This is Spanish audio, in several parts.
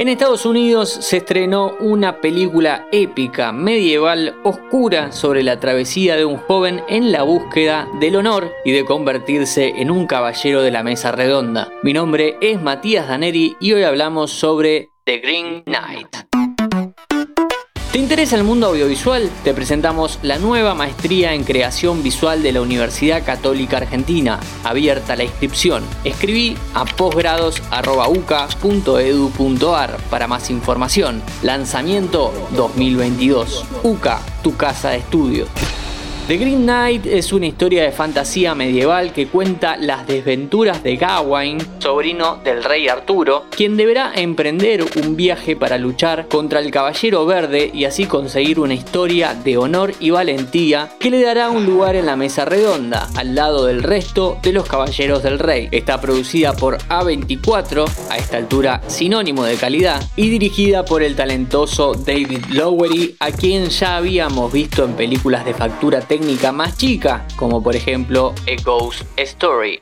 En Estados Unidos se estrenó una película épica, medieval, oscura sobre la travesía de un joven en la búsqueda del honor y de convertirse en un caballero de la mesa redonda. Mi nombre es Matías Daneri y hoy hablamos sobre The Green Knight. ¿Te interesa el mundo audiovisual? Te presentamos la nueva maestría en creación visual de la Universidad Católica Argentina, abierta la inscripción. Escribí a posgrados.uca.edu.ar para más información. Lanzamiento 2022. UCA, tu casa de estudios. The Green Knight es una historia de fantasía medieval que cuenta las desventuras de Gawain, sobrino del rey Arturo, quien deberá emprender un viaje para luchar contra el Caballero Verde y así conseguir una historia de honor y valentía que le dará un lugar en la mesa redonda, al lado del resto de los Caballeros del Rey. Está producida por A24, a esta altura sinónimo de calidad, y dirigida por el talentoso David Lowery, a quien ya habíamos visto en películas de factura técnica más chica, como por ejemplo A Ghost Story.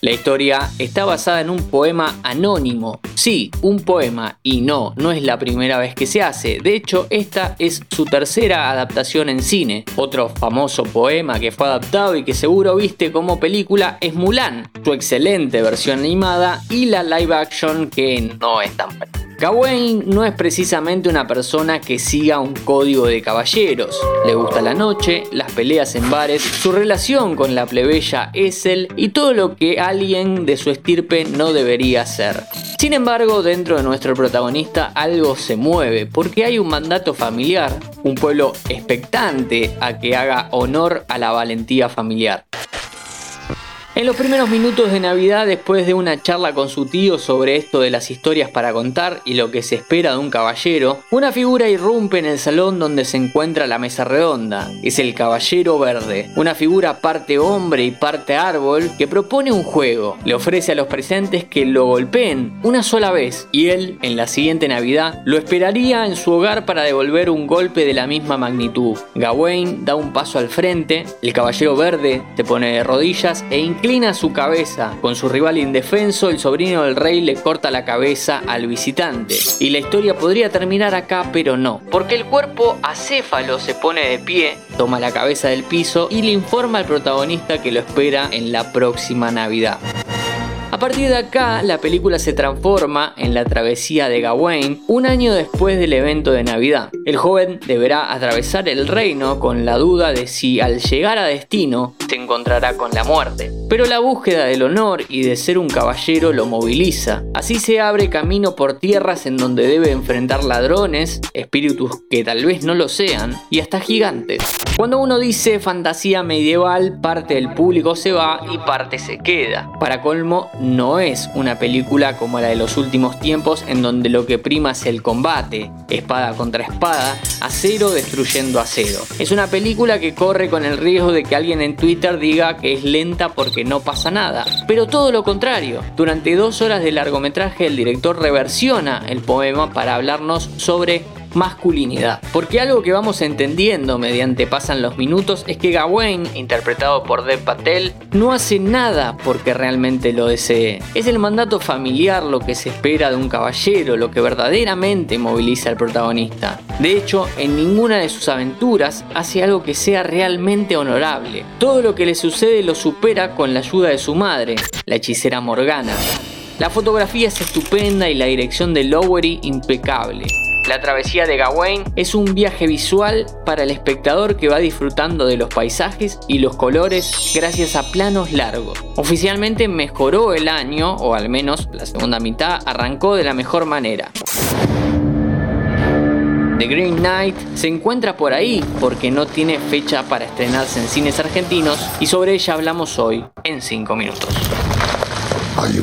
La historia está basada en un poema anónimo. Sí, un poema, y no, no es la primera vez que se hace. De hecho, esta es su tercera adaptación en cine. Otro famoso poema que fue adaptado y que seguro viste como película es Mulan, su excelente versión animada y la live action que no es tan Gawain no es precisamente una persona que siga un código de caballeros. Le gusta la noche, las peleas en bares, su relación con la plebeya Essel y todo lo que alguien de su estirpe no debería hacer. Sin embargo, dentro de nuestro protagonista algo se mueve, porque hay un mandato familiar, un pueblo expectante a que haga honor a la valentía familiar. En los primeros minutos de Navidad, después de una charla con su tío sobre esto de las historias para contar y lo que se espera de un caballero, una figura irrumpe en el salón donde se encuentra la mesa redonda. Es el Caballero Verde, una figura parte hombre y parte árbol que propone un juego. Le ofrece a los presentes que lo golpeen una sola vez y él, en la siguiente Navidad, lo esperaría en su hogar para devolver un golpe de la misma magnitud. Gawain da un paso al frente, el Caballero Verde se pone de rodillas e inclina su cabeza. Con su rival indefenso, el sobrino del rey le corta la cabeza al visitante. Y la historia podría terminar acá, pero no. Porque el cuerpo acéfalo se pone de pie, toma la cabeza del piso y le informa al protagonista que lo espera en la próxima Navidad. A partir de acá, la película se transforma en la travesía de Gawain un año después del evento de Navidad. El joven deberá atravesar el reino con la duda de si al llegar a destino se encontrará con la muerte. Pero la búsqueda del honor y de ser un caballero lo moviliza. Así se abre camino por tierras en donde debe enfrentar ladrones, espíritus que tal vez no lo sean, y hasta gigantes. Cuando uno dice fantasía medieval, parte del público se va y parte se queda. Para colmo, no es una película como la de los últimos tiempos en donde lo que prima es el combate, espada contra espada, acero destruyendo acero. Es una película que corre con el riesgo de que alguien en Twitter diga que es lenta porque no pasa nada. Pero todo lo contrario, durante dos horas de largometraje el director reversiona el poema para hablarnos sobre masculinidad. Porque algo que vamos entendiendo mediante pasan los minutos es que Gawain, interpretado por Dev Patel, no hace nada porque realmente lo desee. Es el mandato familiar lo que se espera de un caballero, lo que verdaderamente moviliza al protagonista. De hecho, en ninguna de sus aventuras hace algo que sea realmente honorable. Todo lo que le sucede lo supera con la ayuda de su madre, la hechicera Morgana. La fotografía es estupenda y la dirección de Lowery impecable. La travesía de Gawain es un viaje visual para el espectador que va disfrutando de los paisajes y los colores gracias a planos largos. Oficialmente mejoró el año, o al menos la segunda mitad arrancó de la mejor manera. The Green Knight se encuentra por ahí porque no tiene fecha para estrenarse en cines argentinos y sobre ella hablamos hoy en 5 minutos. Are you?